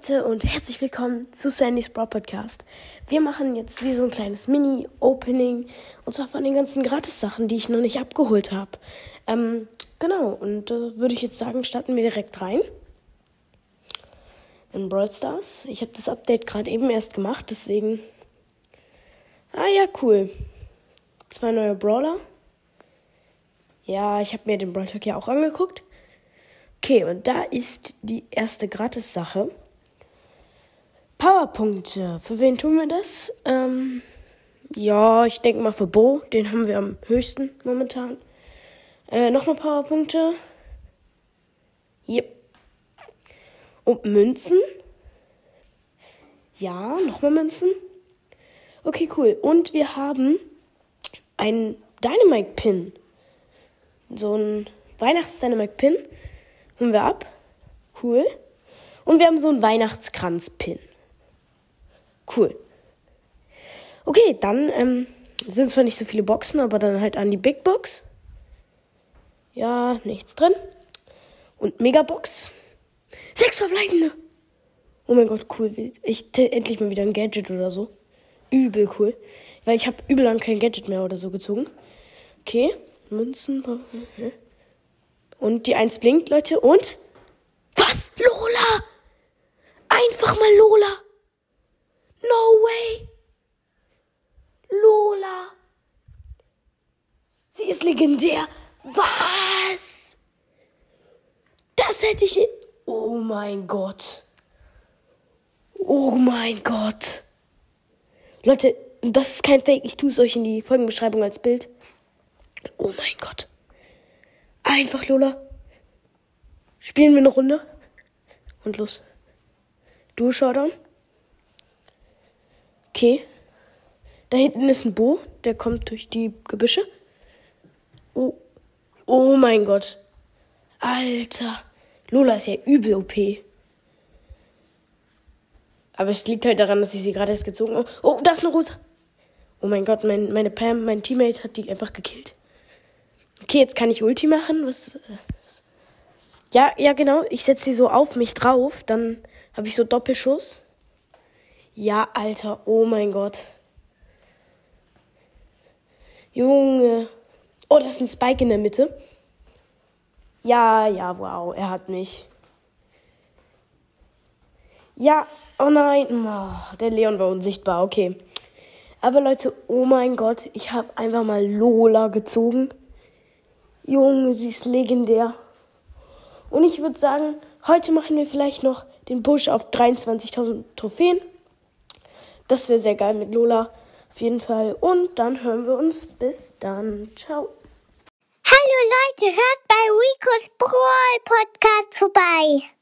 Leute und herzlich willkommen zu Sandy's Bro Podcast. Wir machen jetzt wie so ein kleines Mini-Opening und zwar von den ganzen Gratis-Sachen, die ich noch nicht abgeholt habe. Ähm, genau, und äh, würde ich jetzt sagen, starten wir direkt rein. In Brawl Stars. Ich habe das Update gerade eben erst gemacht, deswegen. Ah ja, cool. Zwei neue Brawler. Ja, ich habe mir den Brawl Talk ja auch angeguckt. Okay, und da ist die erste Gratis-Sache. Powerpunkte. Für wen tun wir das? Ähm, ja, ich denke mal für Bo. Den haben wir am höchsten momentan. Äh, nochmal Powerpunkte. Yep. Und Münzen. Ja, nochmal Münzen. Okay, cool. Und wir haben einen Dynamite-Pin. So ein Weihnachts-Dynamite-Pin. Holen wir ab. Cool. Und wir haben so einen Weihnachtskranz-Pin. Cool. Okay, dann ähm, sind zwar nicht so viele Boxen, aber dann halt an die Big Box. Ja, nichts drin. Und Megabox. Sechs verbleibende. Oh mein Gott, cool. Ich endlich mal wieder ein Gadget oder so. Übel cool. Weil ich habe übel lang kein Gadget mehr oder so gezogen. Okay, Münzen. Und die Eins blinkt, Leute. Und? Was? Lola! Einfach mal Lola! Way! Lola! Sie ist legendär. Was? Das hätte ich. Oh mein Gott. Oh mein Gott. Leute, das ist kein Fake. Ich tue es euch in die Folgenbeschreibung als Bild. Oh mein Gott. Einfach, Lola. Spielen wir eine Runde. Und los. Du, Showdown. Okay. Da hinten ist ein Bo. Der kommt durch die Gebüsche. Oh. Oh mein Gott. Alter. Lola ist ja übel OP. Aber es liegt halt daran, dass ich sie gerade erst gezogen habe. Oh, da ist eine Rosa. Oh mein Gott, mein, meine Pam, mein Teammate hat die einfach gekillt. Okay, jetzt kann ich Ulti machen. Was, was? Ja, ja, genau. Ich setze sie so auf mich drauf. Dann habe ich so Doppelschuss. Ja, Alter. Oh mein Gott. Junge. Oh, das ist ein Spike in der Mitte. Ja, ja, wow. Er hat mich. Ja, oh nein. Oh, der Leon war unsichtbar. Okay. Aber Leute, oh mein Gott. Ich habe einfach mal Lola gezogen. Junge, sie ist legendär. Und ich würde sagen, heute machen wir vielleicht noch den Push auf 23.000 Trophäen. Das wäre sehr geil mit Lola. Auf jeden Fall. Und dann hören wir uns. Bis dann. Ciao. Hallo Leute, hört bei Rico's Brawl Podcast vorbei.